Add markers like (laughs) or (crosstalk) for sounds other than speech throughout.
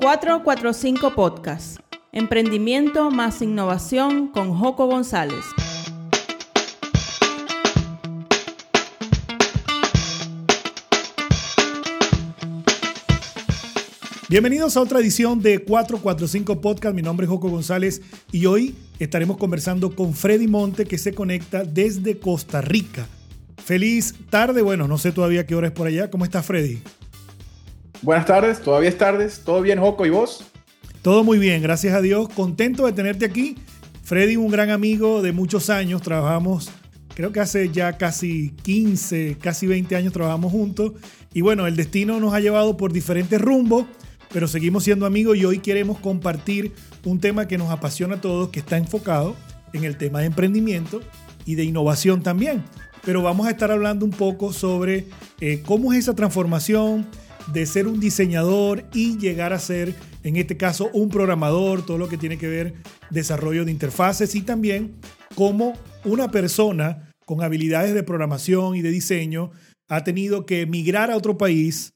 445 Podcast. Emprendimiento más innovación con Joco González. Bienvenidos a otra edición de 445 Podcast. Mi nombre es Joco González y hoy estaremos conversando con Freddy Monte que se conecta desde Costa Rica. Feliz tarde, bueno, no sé todavía qué hora es por allá. ¿Cómo está Freddy? Buenas tardes, todavía es tardes. ¿Todo bien, Joco? ¿Y vos? Todo muy bien, gracias a Dios. Contento de tenerte aquí. Freddy, un gran amigo de muchos años. Trabajamos, creo que hace ya casi 15, casi 20 años trabajamos juntos. Y bueno, el destino nos ha llevado por diferentes rumbos pero seguimos siendo amigos y hoy queremos compartir un tema que nos apasiona a todos, que está enfocado en el tema de emprendimiento y de innovación también. Pero vamos a estar hablando un poco sobre eh, cómo es esa transformación de ser un diseñador y llegar a ser, en este caso, un programador, todo lo que tiene que ver desarrollo de interfaces y también cómo una persona con habilidades de programación y de diseño ha tenido que emigrar a otro país,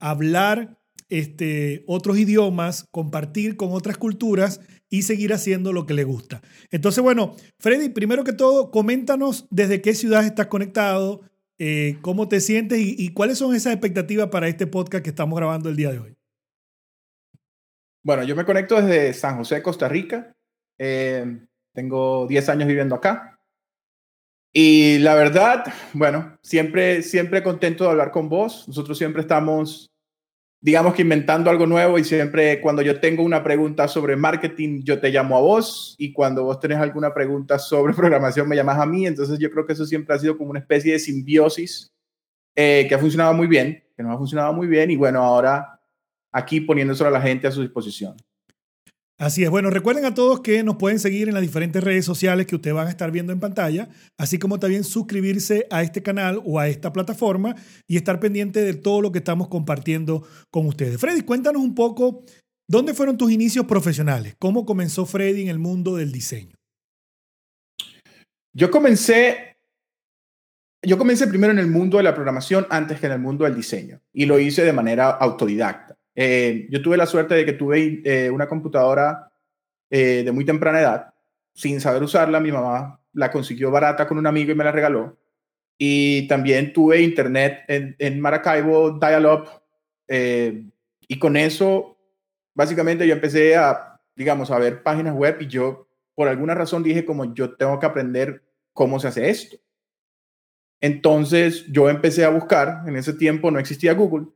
hablar este, otros idiomas, compartir con otras culturas y seguir haciendo lo que le gusta. Entonces, bueno, Freddy, primero que todo, coméntanos desde qué ciudad estás conectado, eh, cómo te sientes y, cuáles son esas expectativas para este podcast que estamos grabando el día de hoy. Bueno, yo me conecto desde San José, Costa Rica. Eh, tengo 10 años viviendo acá. Y la verdad, bueno, siempre, siempre contento de hablar con vos. Nosotros siempre estamos digamos que inventando algo nuevo y siempre cuando yo tengo una pregunta sobre marketing, yo te llamo a vos y cuando vos tenés alguna pregunta sobre (laughs) programación, me llamas a mí. Entonces yo creo que eso siempre ha sido como una especie de simbiosis eh, que ha funcionado muy bien, que nos ha funcionado muy bien y bueno, ahora aquí poniéndoselo a la gente a su disposición. Así es. Bueno, recuerden a todos que nos pueden seguir en las diferentes redes sociales que ustedes van a estar viendo en pantalla, así como también suscribirse a este canal o a esta plataforma y estar pendiente de todo lo que estamos compartiendo con ustedes. Freddy, cuéntanos un poco, ¿dónde fueron tus inicios profesionales? ¿Cómo comenzó Freddy en el mundo del diseño? Yo comencé, yo comencé primero en el mundo de la programación antes que en el mundo del diseño y lo hice de manera autodidacta. Eh, yo tuve la suerte de que tuve eh, una computadora eh, de muy temprana edad, sin saber usarla, mi mamá la consiguió barata con un amigo y me la regaló. Y también tuve internet en, en Maracaibo, dial-up, y con eso, básicamente yo empecé a, digamos, a ver páginas web y yo, por alguna razón, dije como yo tengo que aprender cómo se hace esto. Entonces yo empecé a buscar, en ese tiempo no existía Google,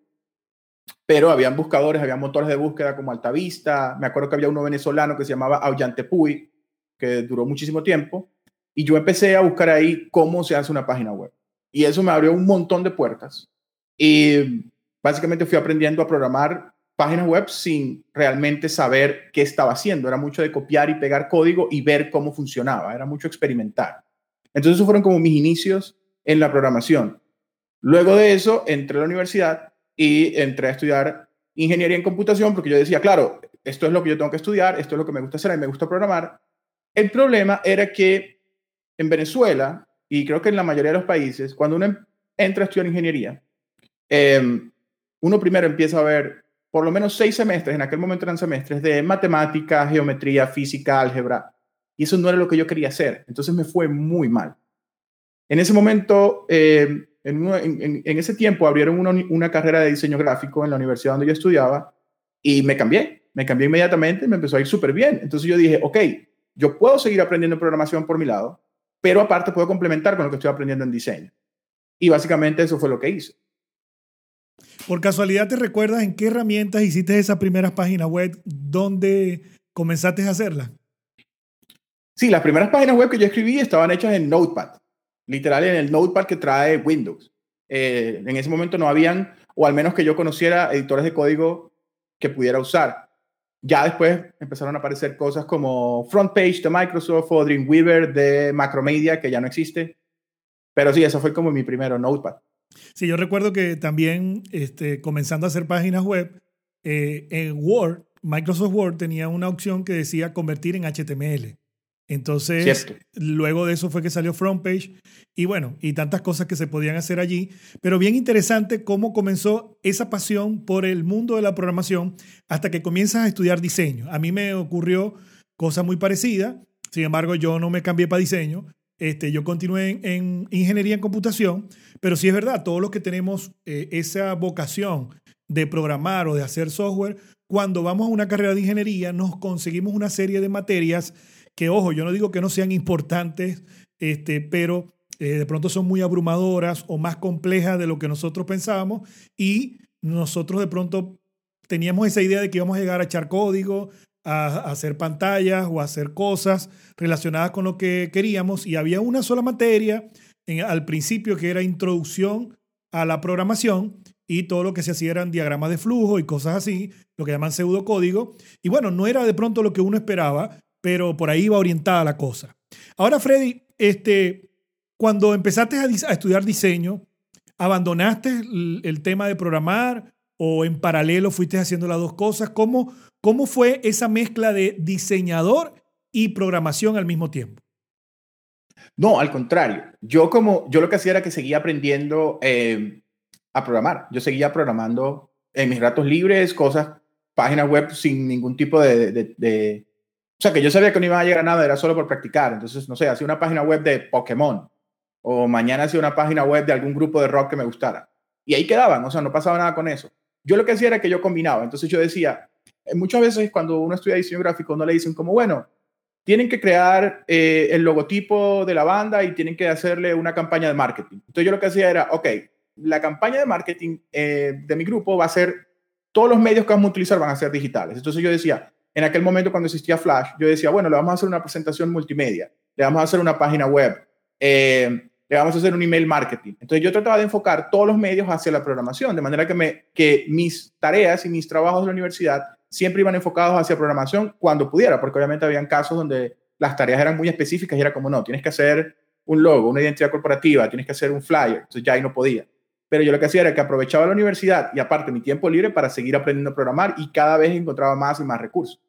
pero habían buscadores, había motores de búsqueda como Altavista, me acuerdo que había uno venezolano que se llamaba Auyantepuy, que duró muchísimo tiempo, y yo empecé a buscar ahí cómo se hace una página web. Y eso me abrió un montón de puertas. Y básicamente fui aprendiendo a programar páginas web sin realmente saber qué estaba haciendo. Era mucho de copiar y pegar código y ver cómo funcionaba. Era mucho experimentar. Entonces, esos fueron como mis inicios en la programación. Luego de eso, entré a la universidad y entré a estudiar ingeniería en computación porque yo decía, claro, esto es lo que yo tengo que estudiar, esto es lo que me gusta hacer, a mí me gusta programar. El problema era que en Venezuela, y creo que en la mayoría de los países, cuando uno entra a estudiar ingeniería, em, uno primero empieza a ver por lo menos seis semestres, en aquel momento eran semestres, de matemática, geometría, física, álgebra, y eso no era lo que yo quería hacer. Entonces me fue muy mal. En ese momento, eh, en, ese tiempo abrieron una, carrera de diseño gráfico en la universidad donde yo estudiaba y me cambié, me cambié inmediatamente y me empezó a ir súper bien. Entonces yo dije, ok, yo puedo seguir aprendiendo programación por mi lado, pero aparte puedo complementar con lo que estoy aprendiendo en diseño. Y básicamente eso fue lo que hice. Por casualidad, ¿te recuerdas en qué herramientas hiciste esa primera página web? ¿Dónde comenzaste a hacerla? Sí, las primeras páginas web que yo escribí estaban hechas en Notepad literal en el Notepad que trae Windows. Eh, en ese momento no habían o al menos que yo conociera editores de código que pudiera usar. Ya después empezaron a aparecer cosas como FrontPage de Microsoft o Dreamweaver de Macromedia, que ya no existe. Pero sí, eso fue como mi primero Notepad. Sí, yo recuerdo que también este, comenzando a hacer páginas web, eh, en Word, Microsoft Word tenía una opción que decía convertir en HTML. Entonces, luego de eso fue que salió FrontPage y bueno, y tantas cosas que se podían hacer allí. Pero bien interesante cómo comenzó esa pasión por el mundo de la programación hasta que comienzas a estudiar diseño. A mí me ocurrió cosa muy parecida. Sin embargo, yo no me cambié para diseño. Este, yo continué en, ingeniería en computación, pero sí es verdad, todos los que tenemos eh, esa vocación de programar o de hacer software, cuando vamos a una carrera de ingeniería nos conseguimos una serie de materias que ojo, yo no digo que no sean importantes, este, pero eh, de pronto son muy abrumadoras o más complejas de lo que nosotros pensábamos y nosotros de pronto teníamos esa idea de que íbamos a llegar a echar código, a, hacer pantallas o a hacer cosas relacionadas con lo que queríamos y había una sola materia al principio que era introducción a la programación y todo lo que se hacía eran diagramas de flujo y cosas así, lo que llaman pseudocódigo. Y bueno, no era de pronto lo que uno esperaba, pero por ahí va orientada la cosa. Ahora, Freddy, este, cuando empezaste a, estudiar diseño, ¿abandonaste el, tema de programar o en paralelo fuiste haciendo las dos cosas? ¿Cómo, ¿Cómo fue esa mezcla de diseñador y programación al mismo tiempo? No, al contrario. Yo como yo lo que hacía era que seguía aprendiendo eh, a programar. Yo seguía programando en mis ratos libres, cosas, páginas web sin ningún tipo de, o sea, que yo sabía que no iba a llegar a nada, era solo por practicar. Entonces, no sé, hacía una página web de Pokémon. O mañana hacía una página web de algún grupo de rock que me gustara. Y ahí quedaban, o sea, no pasaba nada con eso. Yo lo que hacía era que yo combinaba. Entonces yo decía, eh, muchas veces cuando uno estudia diseño gráfico, no le dicen como, bueno, tienen que crear eh, el logotipo de la banda y tienen que hacerle una campaña de marketing. Entonces yo lo que hacía era, ok, la campaña de marketing eh, de mi grupo va a ser, todos los medios que vamos a utilizar van a ser digitales. Entonces yo decía, en aquel momento cuando existía Flash, yo decía, bueno, le vamos a hacer una presentación multimedia, le vamos a hacer una página web, eh, le vamos a hacer un email marketing. Entonces yo trataba de enfocar todos los medios hacia la programación, de manera que, me, que mis tareas y mis trabajos de la universidad siempre iban enfocados hacia programación cuando pudiera, porque obviamente habían casos donde las tareas eran muy específicas y era como, no, tienes que hacer un logo, una identidad corporativa, tienes que hacer un flyer, entonces ya ahí no podía. Pero yo lo que hacía era que aprovechaba la universidad y aparte mi tiempo libre para seguir aprendiendo a programar y cada vez encontraba más y más recursos.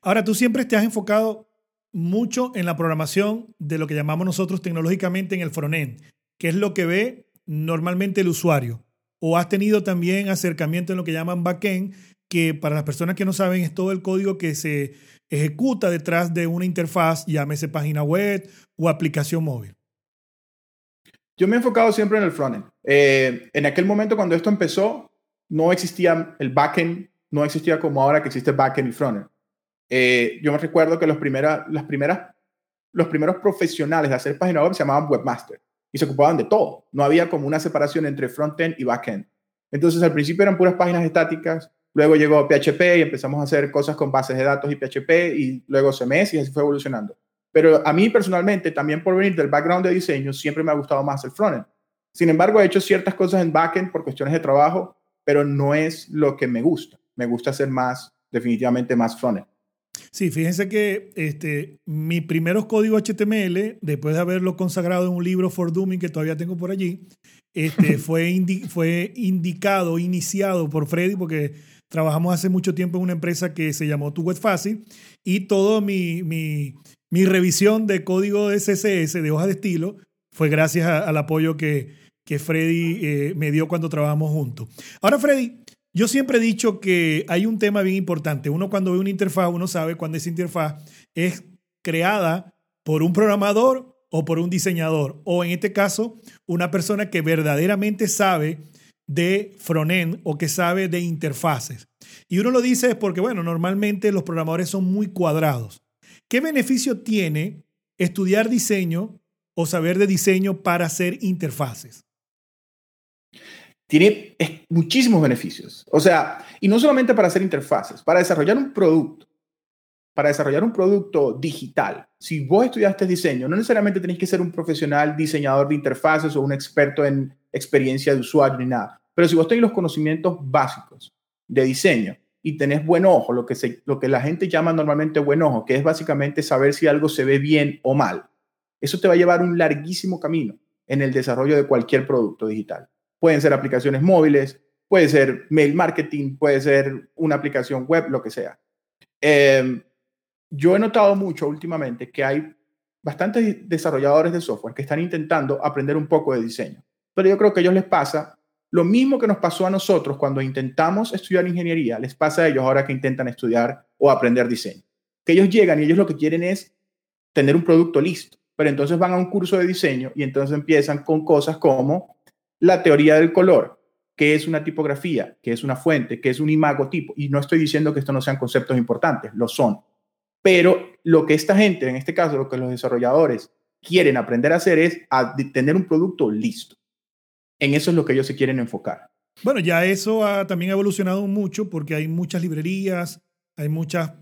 Ahora, tú siempre te has enfocado mucho en la programación de lo que llamamos nosotros tecnológicamente en el frontend, que es lo que ve normalmente el usuario. O has tenido también acercamiento en lo que llaman backend, que para las personas que no saben es todo el código que se ejecuta detrás de una interfaz, llámese página web o aplicación móvil. Yo me he enfocado siempre en el frontend. Eh, en aquel momento cuando esto empezó, no existía el backend, no existía como ahora que existe backend y frontend. Eh, yo me recuerdo que los, primeras, las primeras, los primeros profesionales de hacer página web se llamaban webmaster y se ocupaban de todo. No había como una separación entre frontend y backend. Entonces al principio eran puras páginas estáticas, luego llegó PHP y empezamos a hacer cosas con bases de datos y PHP y luego CMS y así fue evolucionando. Pero a mí personalmente, también por venir del background de diseño, siempre me ha gustado más el frontend. Sin embargo, he hecho ciertas cosas en backend por cuestiones de trabajo, pero no es lo que me gusta. Me gusta hacer más, definitivamente más frontend. Sí, fíjense que este, mi primeros códigos HTML, después de haberlo consagrado en un libro for Dummy que todavía tengo por allí, este, (laughs) fue, fue indicado, iniciado por Freddy, porque trabajamos hace mucho tiempo en una empresa que se llamó Tu Web Fácil, y toda mi, mi, mi, revisión de código de CSS, de hoja de estilo, fue gracias al apoyo que, que Freddy eh, me dio cuando trabajamos juntos. Ahora, Freddy, yo siempre he dicho que hay un tema bien importante. Uno cuando ve una interfaz, uno sabe cuando esa interfaz es creada por un programador o por un diseñador, o en este caso, una persona que verdaderamente sabe de frontend o que sabe de interfaces. Y uno lo dice porque, bueno, normalmente los programadores son muy cuadrados. ¿Qué beneficio tiene estudiar diseño o saber de diseño para hacer interfaces? tiene muchísimos beneficios. O sea, y no solamente para hacer interfaces, para desarrollar un producto, para desarrollar un producto digital. Si vos estudiaste diseño, no necesariamente tenés que ser un profesional diseñador de interfaces o un experto en experiencia de usuario ni nada, Pero si vos tenés los conocimientos básicos de diseño y tenés buen ojo, lo que, se, lo que la gente llama normalmente buen ojo, que es básicamente saber si algo se ve bien o mal, eso te va a llevar un larguísimo camino en el desarrollo de cualquier producto digital. Pueden ser aplicaciones móviles, puede ser mail marketing, puede ser una aplicación web, lo que sea. Em, yo he notado mucho últimamente que hay bastantes desarrolladores de software que están intentando aprender un poco de diseño, pero yo creo que a ellos les pasa lo mismo que nos pasó a nosotros cuando intentamos estudiar ingeniería, les pasa a ellos ahora que intentan estudiar o aprender diseño. Que ellos llegan y ellos lo que quieren es tener un producto listo, pero entonces van a un curso de diseño y entonces empiezan con cosas como la teoría del color, que es una tipografía, que es una fuente, que es un imagotipo. Y no estoy diciendo que estos no sean conceptos importantes, lo son. Pero lo que esta gente, en este caso, lo que los desarrolladores quieren aprender a hacer es a tener un producto listo en eso es lo que ellos se quieren enfocar. Bueno, ya eso ha, también ha evolucionado mucho porque hay muchas librerías, hay muchas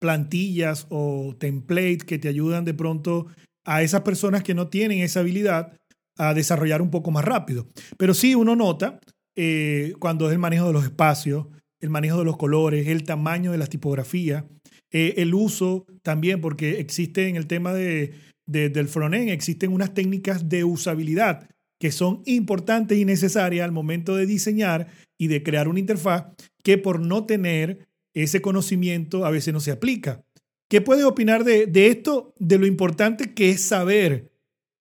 plantillas o templates que te ayudan de pronto a esas personas que no tienen esa habilidad a desarrollar un poco más rápido. Pero sí uno nota eh, cuando es el manejo de los espacios, el manejo de los colores, el tamaño de las tipografías, eh, el uso también, porque existe en el tema de, del frontend, existen unas técnicas de usabilidad que son importantes y necesarias al momento de diseñar y de crear una interfaz que por no tener ese conocimiento a veces no se aplica. ¿Qué puedes opinar de, esto, de lo importante que es saber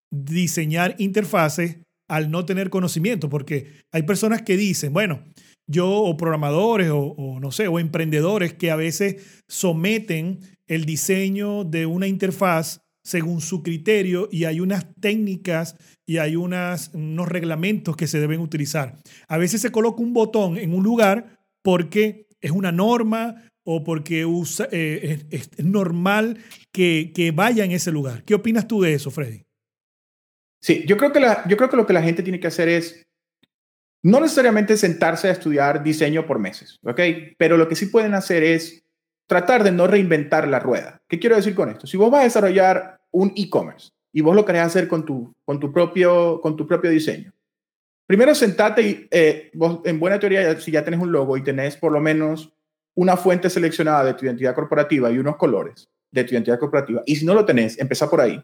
diseñar interfaces al no tener conocimiento? Porque hay personas que dicen, bueno, yo o programadores o no sé, o emprendedores que a veces someten el diseño de una interfaz según su criterio y hay unas técnicas y hay unos reglamentos que se deben utilizar. A veces se coloca un botón en un lugar porque es una norma o porque eh, es, normal que, que, vaya en ese lugar. ¿Qué opinas tú de eso, Freddy? Sí, yo creo, que yo creo que lo que la gente tiene que hacer es no necesariamente sentarse a estudiar diseño por meses, ¿ok? Pero lo que sí pueden hacer es tratar de no reinventar la rueda. ¿Qué quiero decir con esto? Si vos vas a desarrollar un e-commerce y vos lo querés hacer con tu, con tu, propio, con tu propio diseño, primero sentate y eh, vos en buena teoría, si ya tenés un logo y tenés por lo menos una fuente seleccionada de tu identidad corporativa y unos colores de tu identidad corporativa, y si no lo tenés, empieza por ahí.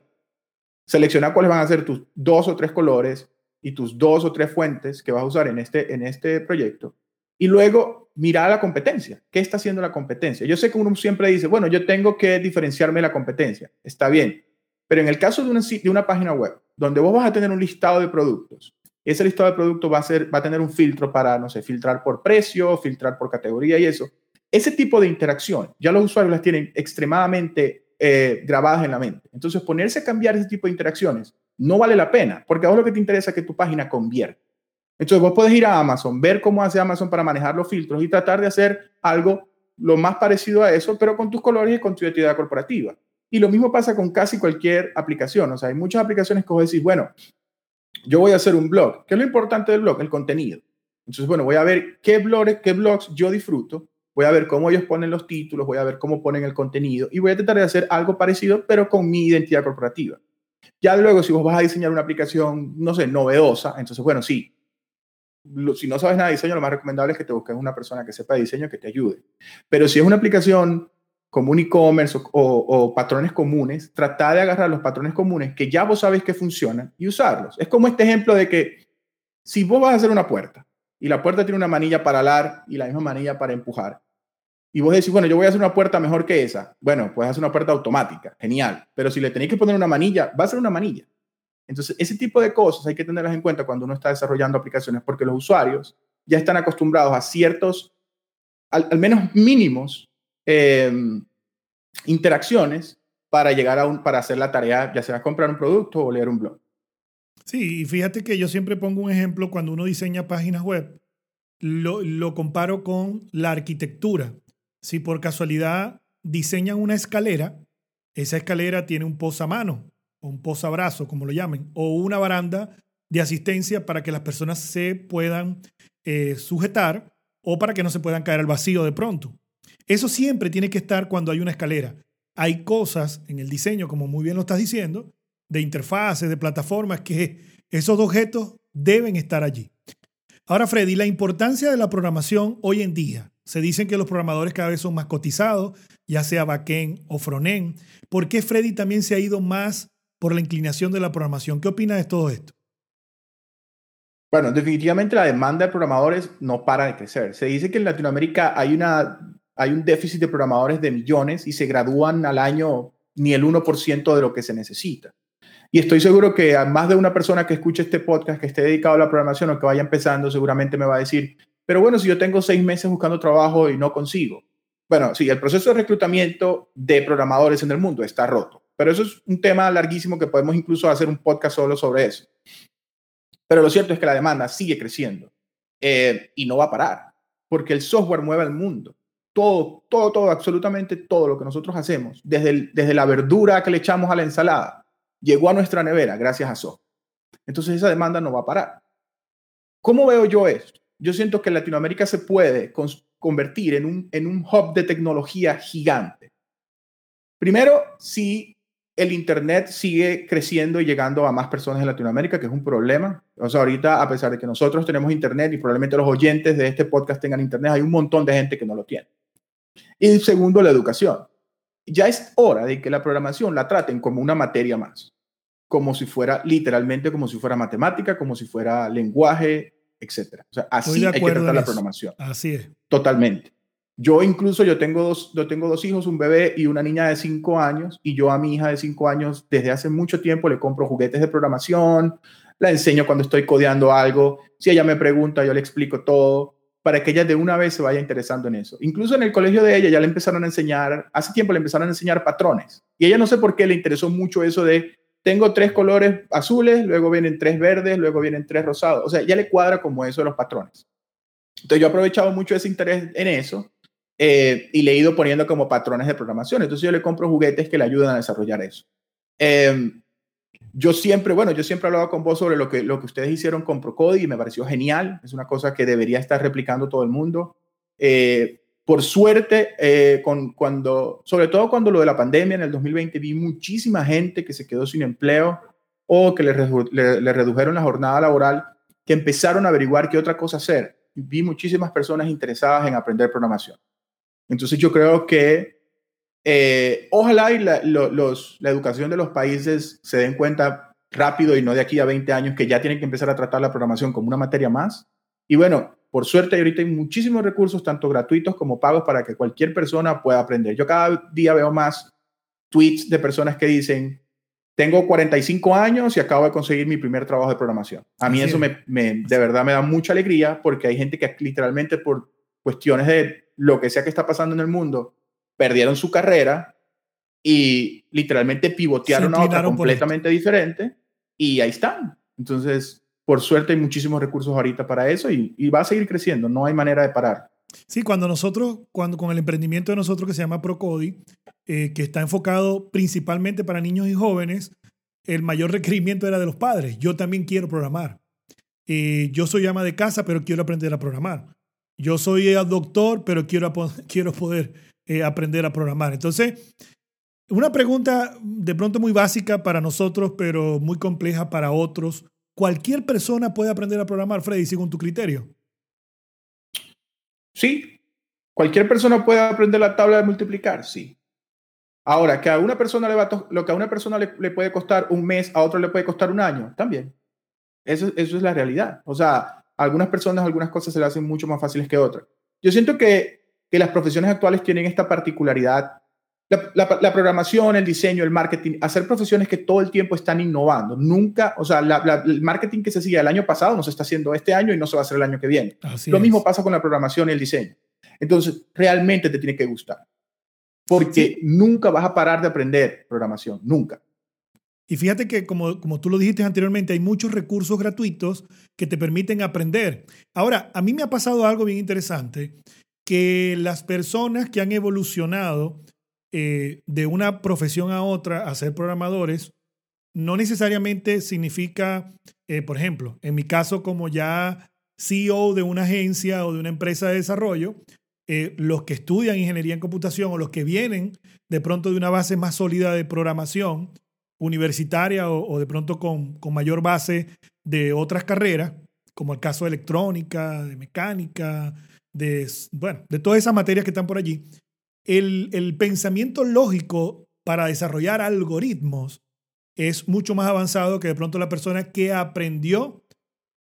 Selecciona cuáles van a ser tus dos o tres colores y tus dos o tres fuentes que vas a usar en este, en este proyecto. Y luego mira la competencia. ¿Qué está haciendo la competencia? Yo sé que uno siempre dice, bueno, yo tengo que diferenciarme de la competencia. Está bien. Pero en el caso de una, página web, donde vos vas a tener un listado de productos, ese listado de productos a, va a tener un filtro para, no sé, filtrar por precio, filtrar por categoría y eso. Ese tipo de interacción, ya los usuarios las tienen extremadamente eh, grabadas en la mente. Entonces, ponerse a cambiar ese tipo de interacciones no vale la pena, porque ahora lo que te interesa es que tu página convierta. Entonces vos puedes ir a Amazon, ver cómo hace Amazon para manejar los filtros y tratar de hacer algo lo más parecido a eso, pero con tus colores y con tu identidad corporativa. Y lo mismo pasa con casi cualquier aplicación. O sea, hay muchas aplicaciones que vos decís, bueno, yo voy a hacer un blog. ¿Qué es lo importante del blog? El contenido. Entonces, bueno, voy a ver qué blogs, qué blogs yo disfruto, voy a ver cómo ellos ponen los títulos, voy a ver cómo ponen el contenido y voy a tratar de hacer algo parecido, pero con mi identidad corporativa. Ya luego, si vos vas a diseñar una aplicación, no sé, novedosa, entonces, bueno, sí, si no sabes nada de diseño, lo más recomendable es que te busques una persona que sepa de diseño que te ayude. Pero si es una aplicación como un e-commerce o, patrones comunes, trata de agarrar los patrones comunes que ya vos sabes que funcionan y usarlos. Es como este ejemplo de que si vos vas a hacer una puerta y la puerta tiene una manilla para alar y la misma manilla para empujar, y vos decís, bueno, yo voy a hacer una puerta mejor que esa, bueno, puedes hacer una puerta automática, genial, pero si le tenéis que poner una manilla, va a ser una manilla. Entonces, ese tipo de cosas hay que tenerlas en cuenta cuando uno está desarrollando aplicaciones, porque los usuarios ya están acostumbrados a ciertos, al, menos mínimos, em, interacciones para llegar a un, para hacer la tarea, ya sea comprar un producto o leer un blog. Sí, y fíjate que yo siempre pongo un ejemplo cuando uno diseña páginas web, lo, lo comparo con la arquitectura. Si por casualidad diseñan una escalera, esa escalera tiene un posamano un posabrazo, como lo llamen, o una baranda de asistencia para que las personas se puedan eh, sujetar o para que no se puedan caer al vacío de pronto. Eso siempre tiene que estar cuando hay una escalera. Hay cosas en el diseño, como muy bien lo estás diciendo, de interfaces, de plataformas, que esos objetos deben estar allí. Ahora, Freddy, la importancia de la programación hoy en día. Se dicen que los programadores cada vez son más cotizados, ya sea backend o frontend. ¿Por qué Freddy también se ha ido más por la inclinación de la programación? ¿Qué opina de todo esto? Bueno, definitivamente la demanda de programadores no para de crecer. Se dice que en Latinoamérica hay, una, hay un déficit de programadores de millones y se gradúan al año ni el 1% de lo que se necesita. Y estoy seguro que a más de una persona que escuche este podcast, que esté dedicado a la programación o que vaya empezando, seguramente me va a decir, pero bueno, si yo tengo seis meses buscando trabajo y no consigo. Bueno, sí, el proceso de reclutamiento de programadores en el mundo está roto, pero eso es un tema larguísimo que podemos incluso hacer un podcast solo sobre eso. Pero lo cierto es que la demanda sigue creciendo eh, y no va a parar, porque el software mueve al mundo. Todo, todo, todo, absolutamente todo lo que nosotros hacemos, desde, desde la verdura que le echamos a la ensalada, llegó a nuestra nevera gracias a software. Entonces esa demanda no va a parar. ¿Cómo veo yo esto? Yo siento que Latinoamérica se puede convertir en un, en un hub de tecnología gigante. Primero, si el Internet sigue creciendo y llegando a más personas en Latinoamérica, que es un problema. O sea, ahorita, a pesar de que nosotros tenemos Internet y probablemente los oyentes de este podcast tengan Internet, hay un montón de gente que no lo tiene. Y segundo, la educación. Ya es hora de que la programación la traten como una materia más, como si fuera literalmente, como si fuera matemática, como si fuera lenguaje, etc. O sea, así hay que tratar la programación. Así es. Totalmente. Yo incluso, yo tengo, dos, yo tengo dos hijos, un bebé y una niña de cinco años, y yo a mi hija de cinco años desde hace mucho tiempo le compro juguetes de programación, la enseño cuando estoy codeando algo, si ella me pregunta, yo le explico todo, para que ella de una vez se vaya interesando en eso. Incluso en el colegio de ella ya le empezaron a enseñar, hace tiempo le empezaron a enseñar patrones, y ella no sé por qué le interesó mucho eso de, tengo tres colores azules, luego vienen tres verdes, luego vienen tres rosados, o sea, ya le cuadra como eso de los patrones. Entonces yo he aprovechado mucho ese interés en eso eh, y le he ido poniendo como patrones de programación. Entonces yo le compro juguetes que le ayudan a desarrollar eso. Em, yo siempre, bueno, yo siempre he hablado con vos sobre lo que, lo que ustedes hicieron con Procody y me pareció genial. Es una cosa que debería estar replicando todo el mundo. Eh, por suerte, eh, con, cuando, sobre todo cuando lo de la pandemia en el 2020, vi muchísima gente que se quedó sin empleo o que le, le redujeron la jornada laboral, que empezaron a averiguar qué otra cosa hacer. Vi muchísimas personas interesadas en aprender programación. Entonces yo creo que eh, ojalá y la, los, la educación de los países se den cuenta rápido y no de aquí a 20 años que ya tienen que empezar a tratar la programación como una materia más. Y bueno, por suerte ahorita hay muchísimos recursos, tanto gratuitos como pagos, para que cualquier persona pueda aprender. Yo cada día veo más tweets de personas que dicen, tengo 45 años y acabo de conseguir mi primer trabajo de programación. A mí eso me, me, de verdad me da mucha alegría porque hay gente que literalmente por cuestiones de lo que sea que está pasando en el mundo, perdieron su carrera y literalmente pivotearon a otra completamente diferente y ahí están. Entonces, por suerte hay muchísimos recursos ahorita para eso y, va a seguir creciendo, no hay manera de parar. Sí, cuando nosotros, cuando con el emprendimiento de nosotros que se llama Procodi, eh, que está enfocado principalmente para niños y jóvenes, el mayor requerimiento era de los padres. Yo también quiero programar. Eh, yo soy ama de casa, pero quiero aprender a programar. Yo soy doctor, pero quiero, (laughs) quiero poder eh, aprender a programar. Entonces, una pregunta de pronto muy básica para nosotros, pero muy compleja para otros. ¿Cualquier persona puede aprender a programar, Freddy, según tu criterio? Sí. ¿Cualquier persona puede aprender la tabla de multiplicar? Sí. Ahora, que a una persona le va lo que a una persona le, le, puede costar un mes, a otro le puede costar un año, también. Eso, eso es la realidad. O sea, algunas personas algunas cosas se le hacen mucho más fáciles que otras. Yo siento que, que las profesiones actuales tienen esta particularidad. La, la, programación, el diseño, el marketing, hacer profesiones que todo el tiempo están innovando. Nunca, o sea, el marketing que se hacía el año pasado no se está haciendo este año y no se va a hacer el año que viene. Lo mismo pasa con la programación y el diseño. Entonces, realmente te tiene que gustar. Porque nunca vas a parar de aprender programación, nunca. Y fíjate que, como, como tú lo dijiste anteriormente, hay muchos recursos gratuitos que te permiten aprender. Ahora, a mí me ha pasado algo bien interesante, que las personas que han evolucionado eh, de una profesión a otra a ser programadores, no necesariamente significa, eh, por ejemplo, en mi caso como ya CEO de una agencia o de una empresa de desarrollo, eh, los que estudian ingeniería en computación o los que vienen de pronto de una base más sólida de programación, universitaria o, de pronto con, mayor base de otras carreras, como el caso de electrónica, de mecánica, de, bueno, de todas esas materias que están por allí, el, el pensamiento lógico para desarrollar algoritmos es mucho más avanzado que de pronto la persona que aprendió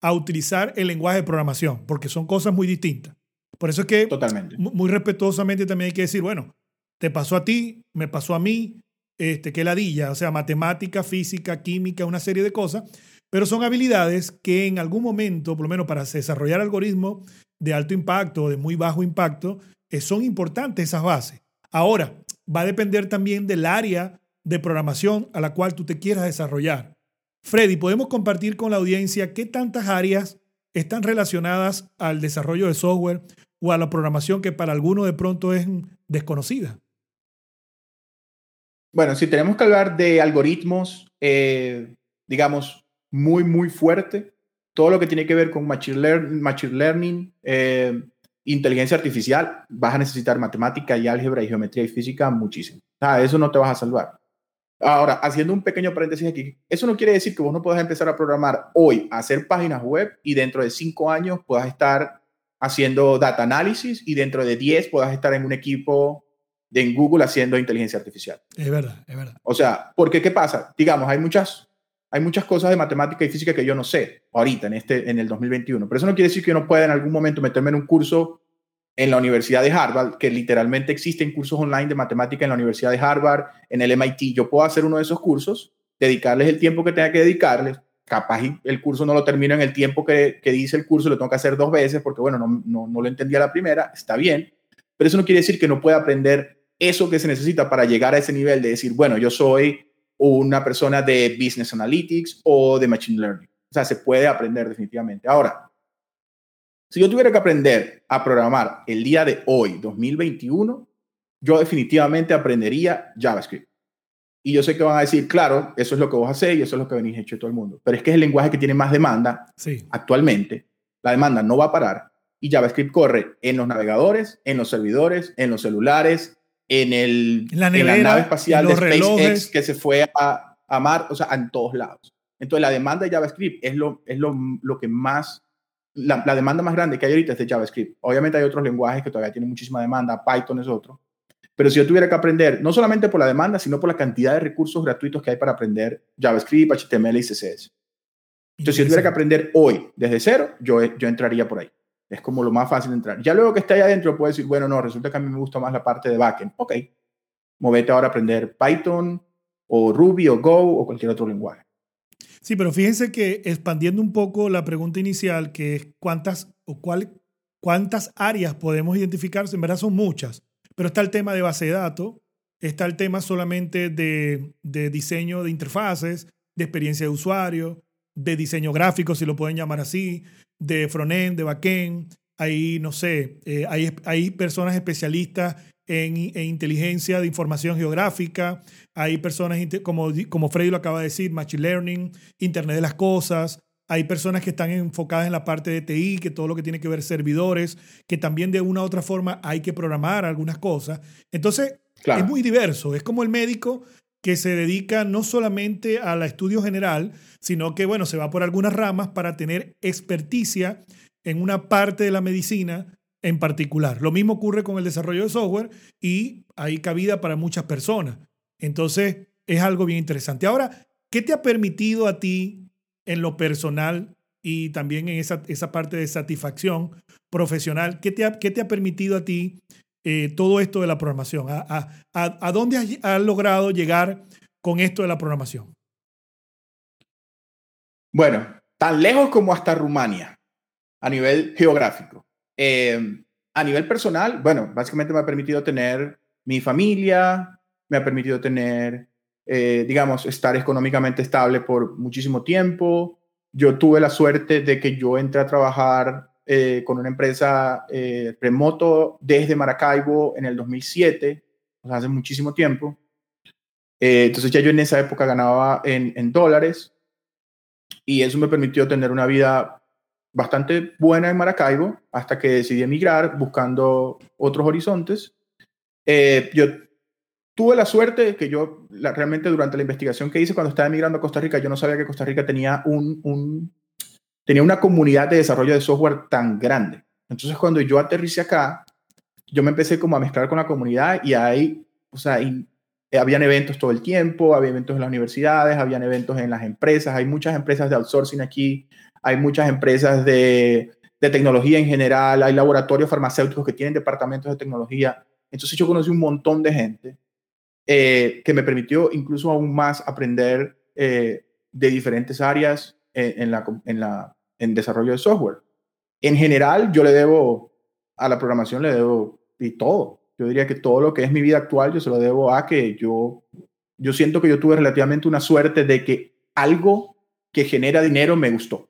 a utilizar el lenguaje de programación, porque son cosas muy distintas. Por eso es que Totalmente. muy respetuosamente también hay que decir, bueno, te pasó a ti, me pasó a mí, este, qué ladilla, o sea, matemática, física, química, una serie de cosas, pero son habilidades que en algún momento, por lo menos para desarrollar algoritmos de alto impacto o de muy bajo impacto, eh, son importantes esas bases. Ahora, va a depender también del área de programación a la cual tú te quieras desarrollar. Freddy, ¿podemos compartir con la audiencia qué tantas áreas están relacionadas al desarrollo de software o a la programación que para algunos de pronto es desconocida? Bueno, si tenemos que hablar de algoritmos, eh, digamos, muy, muy fuerte, todo lo que tiene que ver con machine, learning, machine learning eh, inteligencia artificial, vas a necesitar matemática y álgebra y geometría y física muchísimo. Eso no te vas a salvar. Ahora, haciendo un pequeño paréntesis aquí, eso no quiere decir que vos no puedas empezar a programar hoy, a hacer páginas web y dentro de cinco años puedas estar haciendo data análisis y dentro de diez puedas estar en un equipo de en Google haciendo inteligencia artificial. Es verdad, es verdad. O sea, porque ¿qué pasa? Digamos, hay muchas, hay muchas cosas de matemática y física que yo no sé ahorita, en, este, en el 2021. Pero eso no quiere decir que yo no pueda en algún momento meterme en un curso en la Universidad de Harvard, que literalmente existen cursos online de matemática en la Universidad de Harvard, en el MIT. Yo puedo hacer uno de esos cursos, dedicarles el tiempo que tenga que dedicarles. Capaz el curso no lo termino en el tiempo que, que dice el curso, lo tengo que hacer dos veces porque, bueno, no, no, no lo entendí a la primera, está bien. Pero eso no quiere decir que no pueda aprender eso que se necesita para llegar a ese nivel de decir, bueno, yo soy una persona de Business Analytics o de Machine Learning. O sea, se puede aprender definitivamente. Ahora, si yo tuviera que aprender a programar el día de hoy, 2021, yo definitivamente aprendería JavaScript. Y yo sé que van a decir, claro, eso es lo que vos hacés y eso es lo que venís hecho todo el mundo. Pero es que es el lenguaje que tiene más demanda sí. actualmente. La demanda no va a parar y JavaScript corre en los navegadores, en los servidores, en los celulares, en, el, en, la, nevera, en la nave espacial de SpaceX relojes. que se fue a, a Marte, o sea, en todos lados. Entonces, la demanda de JavaScript es lo, es lo, lo que más, la, la, demanda más grande que hay ahorita es de JavaScript. Obviamente hay otros lenguajes que todavía tienen muchísima demanda, Python es otro. Pero si yo tuviera que aprender, no solamente por la demanda, sino por la cantidad de recursos gratuitos que hay para aprender JavaScript, HTML y CSS. Entonces, si yo tuviera que aprender hoy desde cero, yo, yo entraría por ahí. Es como lo más fácil de entrar. Ya luego que esté ahí adentro, puedo decir, bueno, no, resulta que a mí me gusta más la parte de backend. Ok, movete ahora a aprender Python o Ruby o Go o cualquier otro lenguaje. Sí, pero fíjense que expandiendo un poco la pregunta inicial, que es cuántas o cuál, cuántas áreas podemos identificar, en verdad son muchas, pero está el tema de base de datos, está el tema solamente de, de diseño de interfaces, de experiencia de usuario, de diseño gráfico, si lo pueden llamar así, de frontend, de backend. Hay, no sé, eh, hay, hay personas especialistas en, en, inteligencia de información geográfica, hay personas, como, como Freddy lo acaba de decir, Machine Learning, Internet de las Cosas, hay personas que están enfocadas en la parte de TI, que todo lo que tiene que ver servidores, que también de una u otra forma hay que programar algunas cosas. Entonces, claro. es muy diverso. Es como el médico que se dedica no solamente al estudio general, sino que, bueno, se va por algunas ramas para tener experticia en una parte de la medicina en particular. Lo mismo ocurre con el desarrollo de software y hay cabida para muchas personas. Entonces, es algo bien interesante. Ahora, ¿qué te ha permitido a ti en lo personal y también en esa, esa parte de satisfacción profesional? ¿Qué te ha, qué te ha permitido a ti eh, todo esto de la programación? ¿A, a, a, dónde has, has, logrado llegar con esto de la programación? Bueno, tan lejos como hasta Rumania, a nivel geográfico. Eh, a nivel personal, bueno, básicamente me ha permitido tener mi familia, me ha permitido tener, eh, digamos, estar económicamente estable por muchísimo tiempo. Yo tuve la suerte de que yo entré a trabajar eh, con una empresa eh, remoto desde Maracaibo en el 2007, o sea, hace muchísimo tiempo. Eh, entonces ya yo en esa época ganaba en, en, dólares y eso me permitió tener una vida bastante buena en Maracaibo hasta que decidí emigrar buscando otros horizontes. Eh, yo tuve la suerte que yo la, realmente durante la investigación que hice cuando estaba emigrando a Costa Rica, yo no sabía que Costa Rica tenía un, un tenía una comunidad de desarrollo de software tan grande. Entonces, cuando yo aterricé acá, yo me empecé como a mezclar con la comunidad y ahí, o sea, habían eventos todo el tiempo, había eventos en las universidades, habían eventos en las empresas, hay muchas empresas de outsourcing aquí, hay muchas empresas de, de tecnología en general, hay laboratorios farmacéuticos que tienen departamentos de tecnología. Entonces yo conocí un montón de gente eh, que me permitió incluso aún más aprender eh, de diferentes áreas en, la, en, la, en desarrollo de software. En general, yo le debo a la programación, le debo y todo. Yo diría que todo lo que es mi vida actual, yo se lo debo a que yo, yo siento que yo tuve relativamente una suerte de que algo que genera dinero me gustó.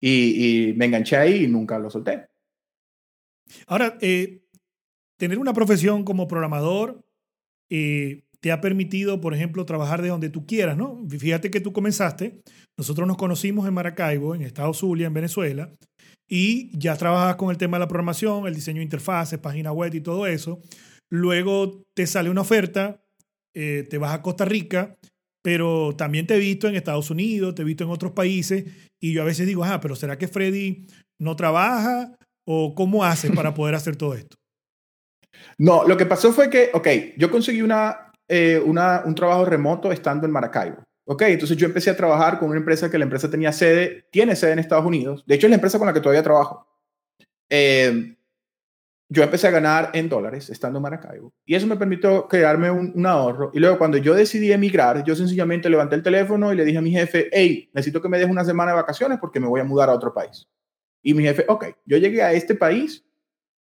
Y, y me enganché ahí y nunca lo solté. Ahora, eh, tener una profesión como programador eh, te ha permitido, por ejemplo, trabajar de donde tú quieras, ¿no? Fíjate que tú comenzaste, nosotros nos conocimos en Maracaibo, en Estado Zulia, en Venezuela, y ya trabajas con el tema de la programación, el diseño de interfaces, página web y todo eso. Luego te sale una oferta, eh, te vas a Costa Rica, pero también te he visto en Estados Unidos, te he visto en otros países, y yo a veces digo, ah, pero ¿será que Freddy no trabaja o cómo hace para (laughs) poder hacer todo esto? No, lo que pasó fue que, ok, yo conseguí una, eh, una, un trabajo remoto estando en Maracaibo. Ok, entonces yo empecé a trabajar con una empresa que la empresa tenía sede, tiene sede en Estados Unidos. De hecho, es la empresa con la que todavía trabajo. Eh, yo empecé a ganar en dólares estando en Maracaibo. Y eso me permitió crearme un, ahorro. Y luego cuando yo decidí emigrar, yo sencillamente levanté el teléfono y le dije a mi jefe, hey, necesito que me des una semana de vacaciones porque me voy a mudar a otro país. Y mi jefe, ok, yo llegué a este país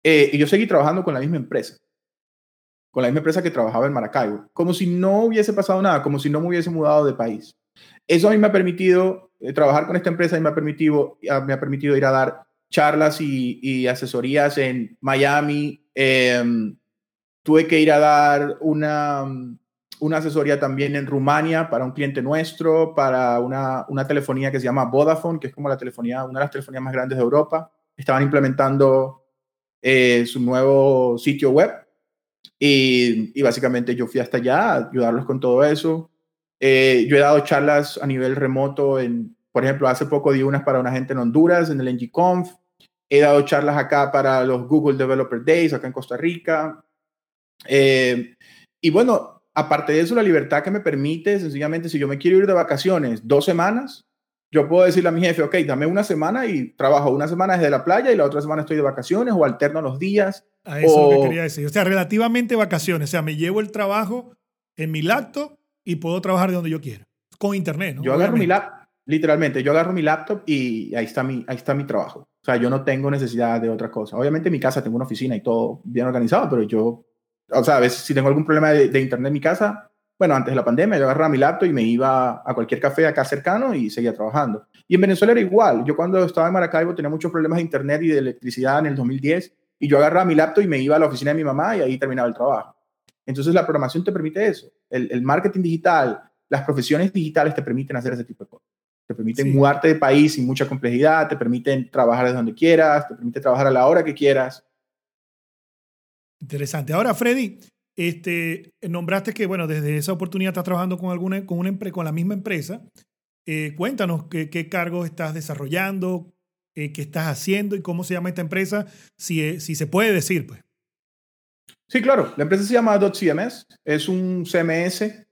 eh, y yo seguí trabajando con la misma empresa, con la misma empresa que trabajaba en Maracaibo, como si no hubiese pasado nada, como si no me hubiese mudado de país. Eso a mí me ha permitido eh, trabajar con esta empresa y me ha permitido, me ha permitido ir a dar charlas y, y asesorías en Miami. Eh, tuve que ir a dar una, una asesoría también en Rumania para un cliente nuestro, para una, una telefonía que se llama Vodafone, que es como la telefonía, una de las telefonías más grandes de Europa. Estaban implementando eh, su nuevo sitio web. Y, básicamente yo fui hasta allá a ayudarlos con todo eso. Eh, yo he dado charlas a nivel remoto, en, por ejemplo, hace poco di unas para una gente en Honduras, en el NGConf. He dado charlas acá para los Google Developer Days, acá en Costa Rica. Eh, y bueno, aparte de eso, la libertad que me permite, sencillamente, si yo me quiero ir de vacaciones dos semanas, yo puedo decirle a mi jefe, ok, dame una semana y trabajo una semana desde la playa y la otra semana estoy de vacaciones o alterno los días. A eso es lo que quería decir. O sea, relativamente vacaciones. O sea, me llevo el trabajo en mi laptop y puedo trabajar de donde yo quiera. Con internet, ¿no? Yo agarro mi laptop, literalmente, yo agarro mi laptop y ahí está mi, ahí está mi trabajo. O sea, yo no tengo necesidad de otra cosa. Obviamente en mi casa tengo una oficina y todo bien organizado, pero yo, o sea, a veces si tengo algún problema de, de internet en mi casa, bueno, antes de la pandemia yo agarraba mi laptop y me iba a cualquier café acá cercano y seguía trabajando. Y en Venezuela era igual. Yo cuando estaba en Maracaibo tenía muchos problemas de internet y de electricidad en el 2010 y yo agarraba mi laptop y me iba a la oficina de mi mamá y ahí terminaba el trabajo. Entonces la programación te permite eso. El, marketing digital, las profesiones digitales te permiten hacer ese tipo de cosas. Te permiten mudarte de país sin mucha complejidad, te permiten trabajar desde donde quieras, te permite trabajar a la hora que quieras. Interesante. Ahora, Freddy, este, nombraste que, bueno, desde esa oportunidad estás trabajando con, alguna, con, una, con la misma empresa. Eh, cuéntanos qué, qué cargos estás desarrollando, eh, qué estás haciendo y cómo se llama esta empresa, si, eh, si se puede decir, pues. Sí, claro. La empresa se llama .cms. Es un CMS.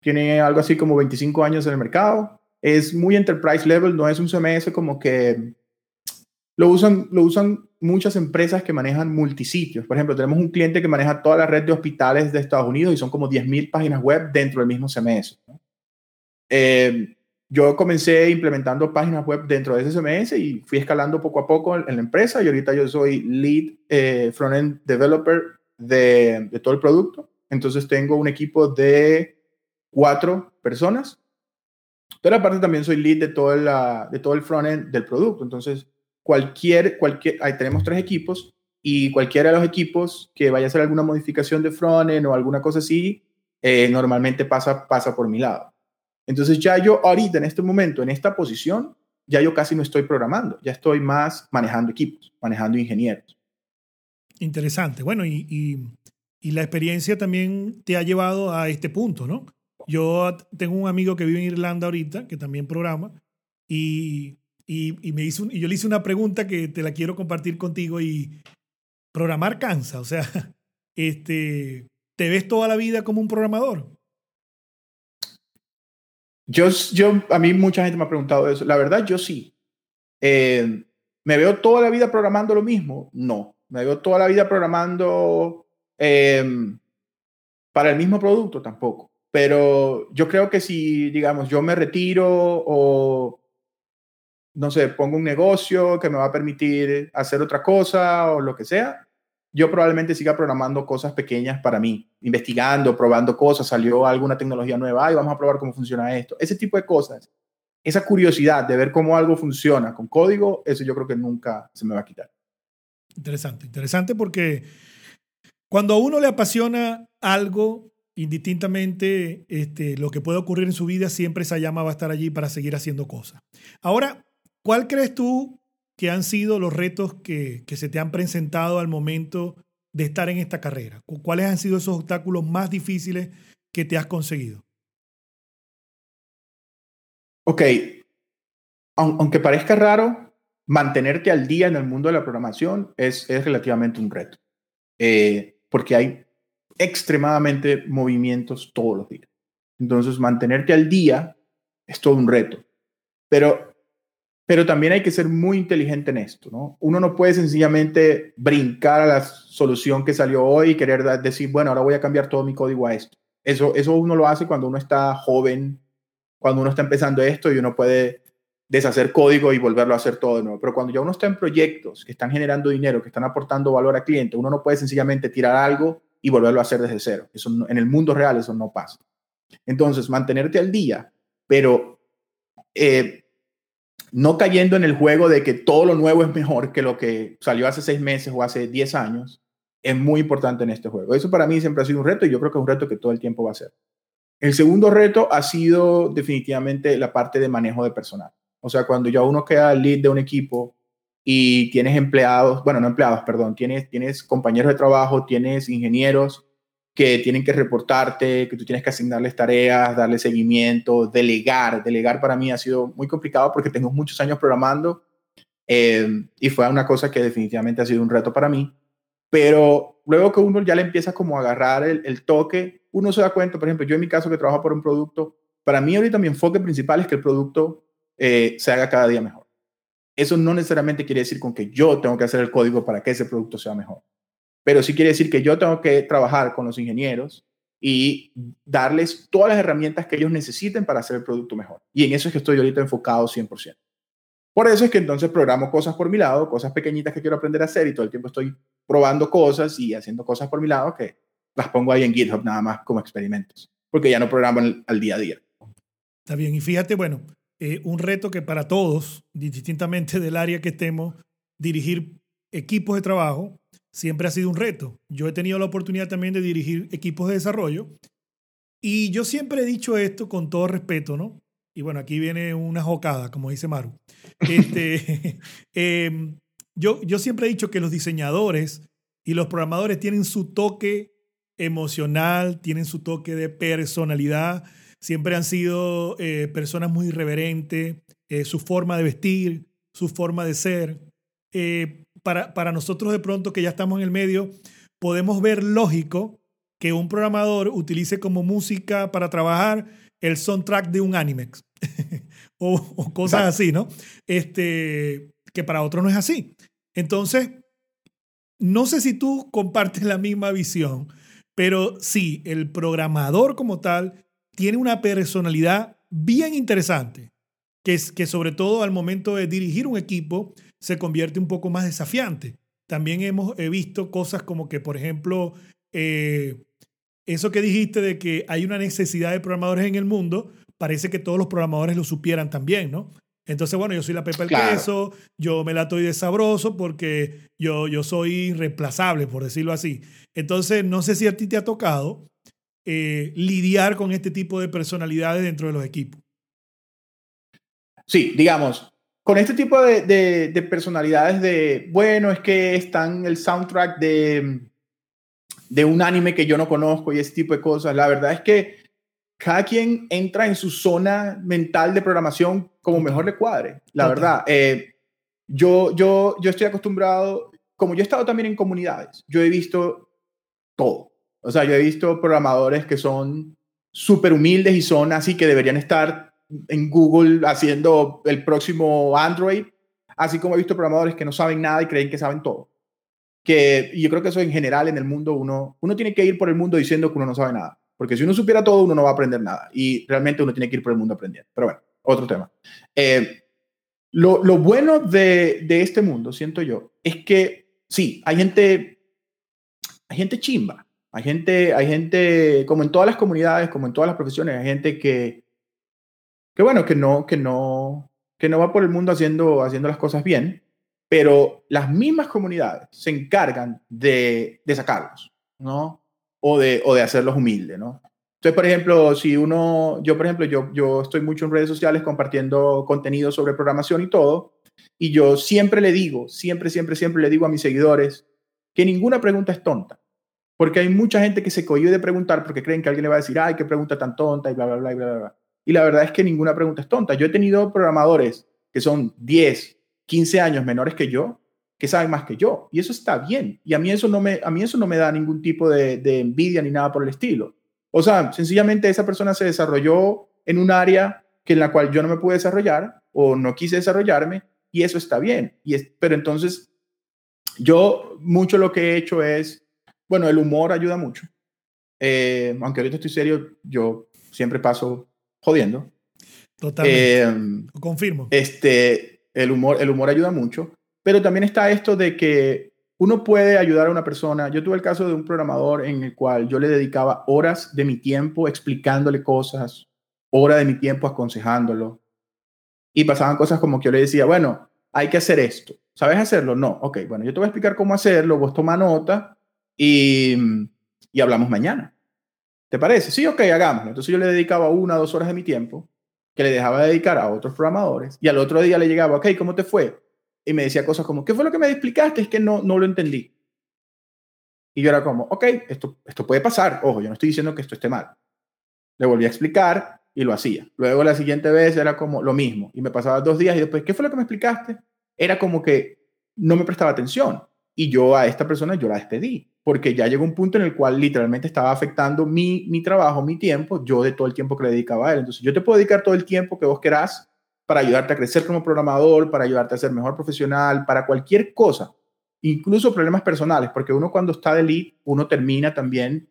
Tiene algo así como 25 años en el mercado. Es muy enterprise level. No es un CMS como que lo usan, lo usan muchas empresas que manejan multisitios. Por ejemplo, tenemos un cliente que maneja toda la red de hospitales de Estados Unidos y son como 10.000 páginas web dentro del mismo CMS. Eh, yo comencé implementando páginas web dentro de ese CMS y fui escalando poco a poco en, la empresa y ahorita yo soy lead eh, front-end developer de, de, todo el producto. Entonces tengo un equipo de cuatro personas. Pero aparte también soy lead de todo, la, de todo el front-end del producto. Entonces cualquier, cualquier, ahí tenemos tres equipos y cualquiera de los equipos que vaya a hacer alguna modificación de frontend o alguna cosa así, eh, normalmente pasa, pasa por mi lado. Entonces ya yo ahorita, en este momento, en esta posición, ya yo casi no estoy programando, ya estoy más manejando equipos, manejando ingenieros. Interesante. Bueno, y, y, y la experiencia también te ha llevado a este punto, ¿no? Yo tengo un amigo que vive en Irlanda ahorita, que también programa, y y, me hizo, y yo le hice una pregunta que te la quiero compartir contigo y programar cansa, o sea, (laughs) este, ¿te ves toda la vida como un programador? Yo, yo, a mí mucha gente me ha preguntado eso. La verdad, yo sí. Eh, ¿Me veo toda la vida programando lo mismo? No. ¿Me veo toda la vida programando em, para el mismo producto? Tampoco. Pero yo creo que si, digamos, yo me retiro o, no sé, pongo un negocio que me va a permitir hacer otra cosa o lo que sea, yo probablemente siga programando cosas pequeñas para mí, investigando, probando cosas, salió alguna tecnología nueva y vamos a probar cómo funciona esto. Ese tipo de cosas, esa curiosidad de ver cómo algo funciona con código, eso yo creo que nunca se me va a quitar. Interesante, interesante porque cuando a uno le apasiona algo, indistintamente este, lo que puede ocurrir en su vida, siempre esa llama va a estar allí para seguir haciendo cosas. Ahora, ¿cuál crees tú que han sido los retos que, se te han presentado al momento de estar en esta carrera? ¿Cuáles han sido esos obstáculos más difíciles que te has conseguido? Ok, aunque parezca raro, mantenerte al día en el mundo de la programación es, es relativamente un reto, eh, porque hay extremadamente movimientos todos los días. Entonces, mantenerte al día es todo un reto. Pero pero también hay que ser muy inteligente en esto, ¿no? Uno no puede sencillamente brincar a la solución que salió hoy y querer decir, bueno, ahora voy a cambiar todo mi código a esto. Eso, eso uno lo hace cuando uno está joven, cuando uno está empezando esto y uno puede deshacer código y volverlo a hacer todo de nuevo. Pero cuando ya uno está en proyectos que están generando dinero, que están aportando valor al cliente, uno no puede sencillamente tirar algo y volverlo a hacer desde cero. Eso en el mundo real eso no pasa. Entonces, mantenerte al día, pero eh, no cayendo en el juego de que todo lo nuevo es mejor que lo que salió hace seis meses o hace diez años, es muy importante en este juego. Eso para mí siempre ha sido un reto y yo creo que es un reto que todo el tiempo va a ser. El segundo reto ha sido definitivamente la parte de manejo de personal. O sea, cuando ya uno queda lead de un equipo y tienes empleados, bueno, no empleados, perdón, tienes, tienes compañeros de trabajo, tienes ingenieros que tienen que reportarte, que tú tienes que asignarles tareas, darle seguimiento, delegar. Delegar para mí ha sido muy complicado porque tengo muchos años programando eh, y fue una cosa que definitivamente ha sido un reto para mí. Pero luego que uno ya le empieza como a agarrar el, toque, uno se da cuenta, por ejemplo, yo en mi caso que trabajo por un producto, para mí ahorita mi enfoque principal es que el producto eh, se haga cada día mejor. Eso no necesariamente quiere decir con que yo tengo que hacer el código para que ese producto sea mejor pero sí quiere decir que yo tengo que trabajar con los ingenieros y darles todas las herramientas que ellos necesiten para hacer el producto mejor. Y en eso es que estoy ahorita enfocado 100%. Por eso es que entonces programo cosas por mi lado, cosas pequeñitas que quiero aprender a hacer y todo el tiempo estoy probando cosas y haciendo cosas por mi lado que las pongo ahí en GitHub nada más como experimentos, porque ya no programo al día a día. Está bien, y fíjate, bueno, eh, un reto que para todos, distintamente del área que estemos, dirigir equipos de trabajo siempre ha sido un reto. Yo he tenido la oportunidad también de dirigir equipos de desarrollo y yo siempre he dicho esto con todo respeto, ¿no? Y bueno, aquí viene una jocada, como dice Maru. Este, (laughs) em, yo, yo siempre he dicho que los diseñadores y los programadores tienen su toque emocional, tienen su toque de personalidad, siempre han sido eh, personas muy irreverentes, eh, su forma de vestir, su forma de ser. Eh, para, nosotros de pronto que ya estamos en el medio, podemos ver lógico que un programador utilice como música para trabajar el soundtrack de un anime (laughs) o, cosas así, ¿no? Este, que para otros no es así. Entonces, no sé si tú compartes la misma visión, pero sí, el programador como tal tiene una personalidad bien interesante, que, es, que sobre todo al momento de dirigir un equipo se convierte un poco más desafiante. También hemos visto cosas como que, por ejemplo, eh, eso que dijiste de que hay una necesidad de programadores en el mundo, parece que todos los programadores lo supieran también, ¿no? Entonces, bueno, yo soy la pepa del queso, yo me la estoy de sabroso porque yo, yo soy reemplazable, por decirlo así. Entonces, no sé si a ti te ha tocado eh, lidiar con este tipo de personalidades dentro de los equipos. Sí, digamos, con este tipo de, personalidades de, bueno, es que están el soundtrack de, de un anime que yo no conozco y ese tipo de cosas, la verdad es que cada quien entra en su zona mental de programación como mejor le cuadre, la verdad. Eh, yo, yo, yo estoy acostumbrado, como yo he estado también en comunidades, yo he visto todo. O sea, yo he visto programadores que son súper humildes y son así que deberían estar en Google haciendo el próximo Android, así como he visto programadores que no saben nada y creen que saben todo. Que yo creo que eso en general en el mundo uno, uno tiene que ir por el mundo diciendo que uno no sabe nada. Porque si uno supiera todo, uno no va a aprender nada. Y realmente uno tiene que ir por el mundo aprendiendo. Pero bueno, otro tema. Eh, lo, lo, bueno de, de, este mundo, siento yo, es que sí, hay gente, hay gente chimba. Hay gente, hay gente, como en todas las comunidades, como en todas las profesiones, hay gente que, que bueno, que no, que no, que no va por el mundo haciendo, haciendo las cosas bien, pero las mismas comunidades se encargan de, de sacarlos, ¿no? O de, o de hacerlos humildes, ¿no? Entonces, por ejemplo, si uno, yo por ejemplo, yo, yo estoy mucho en redes sociales compartiendo contenido sobre programación y todo, y yo siempre le digo, siempre, siempre, siempre le digo a mis seguidores que ninguna pregunta es tonta. Porque hay mucha gente que se cohibe de preguntar porque creen que alguien le va a decir, ay, qué pregunta tan tonta y bla, bla, bla, y bla, bla. Y la verdad es que ninguna pregunta es tonta. Yo he tenido programadores que son 10, 15 años menores que yo, que saben más que yo. Y eso está bien. Y a mí eso no me, a mí eso no me da ningún tipo de, de envidia ni nada por el estilo. O sea, sencillamente esa persona se desarrolló en un área que en la cual yo no me pude desarrollar o no quise desarrollarme y eso está bien. Y es, pero entonces, yo mucho lo que he hecho es bueno, el humor ayuda mucho. Eh, aunque ahorita estoy serio, yo siempre paso jodiendo. Totalmente. Eh, Confirmo. Este, el humor, el humor ayuda mucho. Pero también está esto de que uno puede ayudar a una persona. Yo tuve el caso de un programador en el cual yo le dedicaba horas de mi tiempo explicándole cosas, horas de mi tiempo aconsejándolo. Y pasaban cosas como que yo le decía, bueno, hay que hacer esto. ¿Sabes hacerlo? No. Ok, bueno, yo te voy a explicar cómo hacerlo, vos toma nota y, y hablamos mañana. ¿Te parece? Sí, ok, hagámoslo. Entonces yo le dedicaba una o dos horas de mi tiempo que le dejaba dedicar a otros programadores y al otro día le llegaba, ok, ¿cómo te fue? Y me decía cosas como, ¿qué fue lo que me explicaste? Es que no, no lo entendí. Y yo era como, ok, esto, esto puede pasar. Ojo, yo no estoy diciendo que esto esté mal. Le volví a explicar y lo hacía. Luego la siguiente vez era como lo mismo. Y me pasaba dos días y después, ¿qué fue lo que me explicaste? Era como que no me prestaba atención. Y yo a esta persona yo la despedí porque ya llegó un punto en el cual literalmente estaba afectando mi, mi trabajo, mi tiempo, yo de todo el tiempo que le dedicaba a él. Entonces, yo te puedo dedicar todo el tiempo que vos querás para ayudarte a crecer como programador, para ayudarte a ser mejor profesional, para cualquier cosa, incluso problemas personales, porque uno cuando está de lead, uno termina también,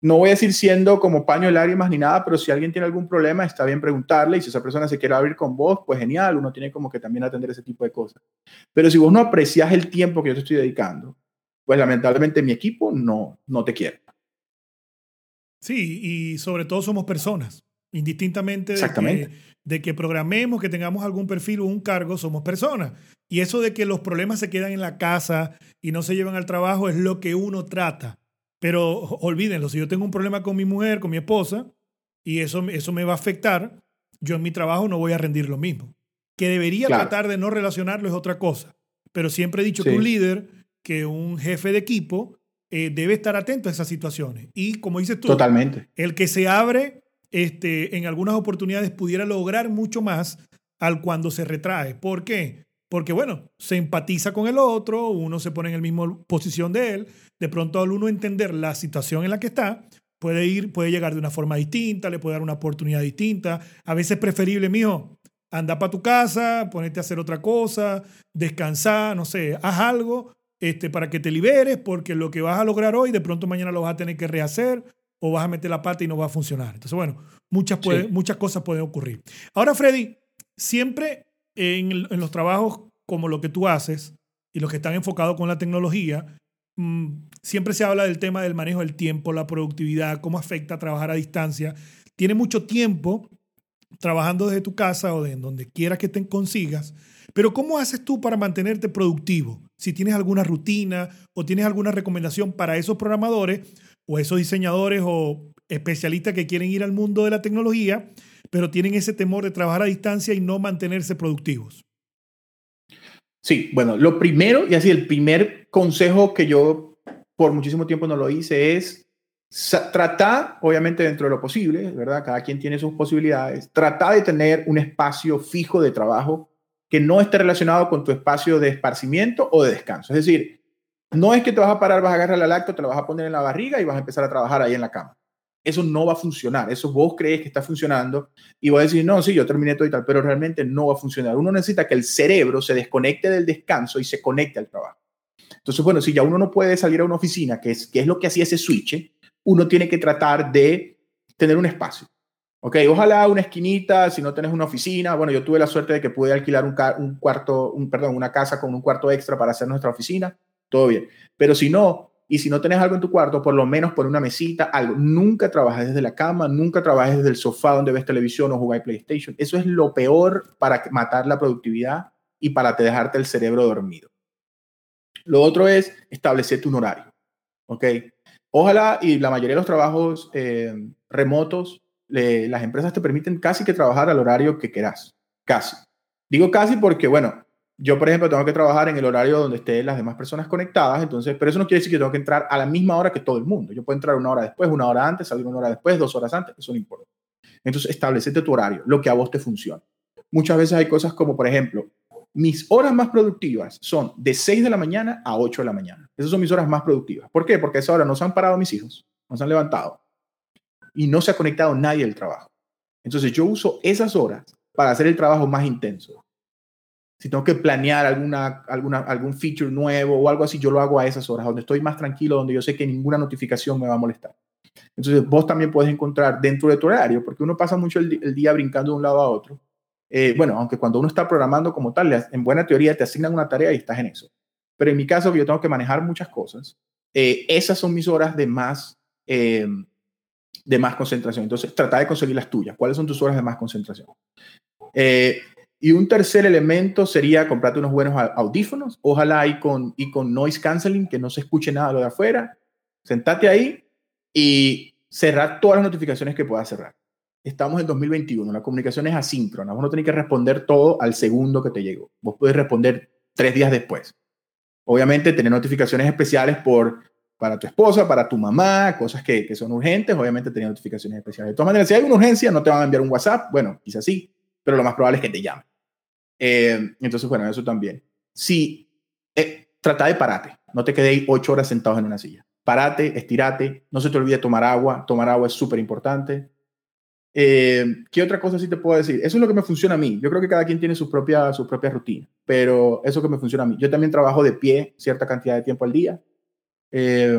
no voy a decir siendo como paño de lágrimas ni nada, pero si alguien tiene algún problema, está bien preguntarle y si esa persona se quiere abrir con vos, pues genial, uno tiene como que también atender ese tipo de cosas. Pero si vos no aprecias el tiempo que yo te estoy dedicando, pues lamentablemente mi equipo no, no te quiere. Sí, y sobre todo somos personas, indistintamente de que, de que, programemos, que tengamos algún perfil o un cargo, somos personas. Y eso de que los problemas se quedan en la casa y no se llevan al trabajo es lo que uno trata. Pero olvídenlo, si yo tengo un problema con mi mujer, con mi esposa, y eso, eso me va a afectar, yo en mi trabajo no voy a rendir lo mismo. Que debería tratar de no relacionarlo es otra cosa. Pero siempre he dicho que un líder que un jefe de equipo eh, debe estar atento a esas situaciones. Y como dices tú, Totalmente. el que se abre este, en algunas oportunidades pudiera lograr mucho más al cuando se retrae. ¿Por qué? Porque, bueno, se empatiza con el otro, uno se pone en la misma posición de él, de pronto al uno entender la situación en la que está, puede ir, puede llegar de una forma distinta, le puede dar una oportunidad distinta. A veces es preferible, mijo, anda para tu casa, ponerte a hacer otra cosa, descansar, no sé, haz algo este, para que te liberes, porque lo que vas a lograr hoy, de pronto mañana lo vas a tener que rehacer o vas a meter la pata y no va a funcionar. Entonces, bueno, muchas, muchas cosas pueden ocurrir. Ahora, Freddy, siempre en, los trabajos como lo que tú haces y los que están enfocados con la tecnología, mm, siempre se habla del tema del manejo del tiempo, la productividad, cómo afecta trabajar a distancia. Tiene mucho tiempo trabajando desde tu casa o de donde quiera que te consigas, pero ¿cómo haces tú para mantenerte productivo? Si tienes alguna rutina o tienes alguna recomendación para esos programadores o esos diseñadores o especialistas que quieren ir al mundo de la tecnología, pero tienen ese temor de trabajar a distancia y no mantenerse productivos. Sí, bueno, lo primero, y así el primer consejo que yo por muchísimo tiempo no lo hice es trata, obviamente dentro de lo posible, ¿verdad? Cada quien tiene sus posibilidades. Trata de tener un espacio fijo de trabajo que no esté relacionado con tu espacio de esparcimiento o de descanso. Es decir, no es que te vas a parar, vas a agarrar la lacto, te la vas a poner en la barriga y vas a empezar a trabajar ahí en la cama. Eso no va a funcionar. Eso vos crees que está funcionando y vas a decir, no, sí, yo terminé todo y tal, pero realmente no va a funcionar. Uno necesita que el cerebro se desconecte del descanso y se conecte al trabajo. Entonces, bueno, si ya uno no puede salir a una oficina, que es, que es lo que hacía ese switch, uno tiene que tratar de tener un espacio. Ok, ojalá una esquinita, si no tenés una oficina. Bueno, yo tuve la suerte de que pude alquilar un, cuarto, perdón, una casa con un cuarto extra para hacer nuestra oficina. Todo bien. Pero si no, y si no tenés algo en tu cuarto, por lo menos por una mesita, algo. Nunca trabajes desde la cama, nunca trabajes desde el sofá donde ves televisión o jugar PlayStation. Eso es lo peor para matar la productividad y para te dejarte el cerebro dormido. Lo otro es establecerte un horario. ¿Ok? Ojalá y la mayoría de los trabajos eh, remotos, las empresas te permiten casi que trabajar al horario que quieras. Casi. Digo casi porque, bueno, yo, por ejemplo, tengo que trabajar en el horario donde estén las demás personas conectadas, entonces, pero eso no quiere decir que tengo que entrar a la misma hora que todo el mundo. Yo puedo entrar una hora después, una hora antes, salir una hora después, dos horas antes, eso no importa. Entonces, establecete tu horario, lo que a vos te funciona. Muchas veces hay cosas como, por ejemplo, mis horas más productivas son de 6 de la mañana a 8 de la mañana. Esas son mis horas más productivas. ¿Por qué? Porque a esa hora no se han parado mis hijos, no se han levantado y no se ha conectado nadie al trabajo. Entonces yo uso esas horas para hacer el trabajo más intenso. Si tengo que planear alguna, alguna, algún feature nuevo o algo así, yo lo hago a esas horas, donde estoy más tranquilo, donde yo sé que ninguna notificación me va a molestar. Entonces vos también puedes encontrar dentro de tu horario, porque uno pasa mucho el día brincando de un lado a otro eh, bueno, aunque cuando uno está programando como tal, en buena teoría te asignan una tarea y estás en eso. Pero en mi caso, yo tengo que manejar muchas cosas. Eh, esas son mis horas de más, eh, de más concentración. Entonces, trata de conseguir las tuyas. ¿Cuáles son tus horas de más concentración? y un tercer elemento sería comprarte unos buenos audífonos, ojalá y con, y con noise canceling, que no se escuche nada de lo de afuera. Sentate ahí y cerrar todas las notificaciones que puedas cerrar estamos en 2021, la comunicación es asíncrona, vos no tenés que responder todo al segundo que te llegó, vos puedes responder tres días después. Obviamente tener notificaciones especiales por, para tu esposa, para tu mamá, cosas que, que son urgentes, obviamente tener notificaciones especiales. De todas maneras, si hay una urgencia, no te van a enviar un WhatsApp, bueno, quizás sí, pero lo más probable es que te llamen. Eh, entonces, bueno, eso también. Si eh, trata de pararte, no te quedéis ocho horas sentados en una silla. Parate, estirate, no se te olvide tomar agua, tomar agua es súper importante eh, ¿Qué otra cosa sí te puedo decir? Eso es lo que me funciona a mí. Yo creo que cada quien tiene su propia, su propia rutina, pero eso que me funciona a mí. Yo también trabajo de pie cierta cantidad de tiempo al día. Eh,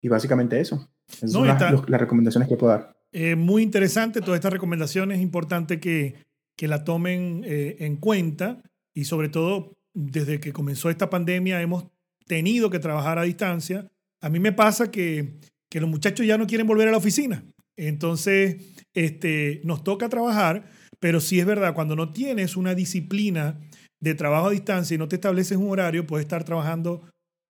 y básicamente eso. Esas son las, recomendaciones que puedo dar. Eh, muy interesante. Todas estas recomendaciones es importante que, que la tomen en cuenta y sobre todo desde que comenzó esta pandemia hemos tenido que trabajar a distancia. A mí me pasa que, que los muchachos ya no quieren volver a la oficina. Entonces, este, nos toca trabajar, pero sí es verdad, cuando no tienes una disciplina de trabajo a distancia y no te estableces un horario, puedes estar trabajando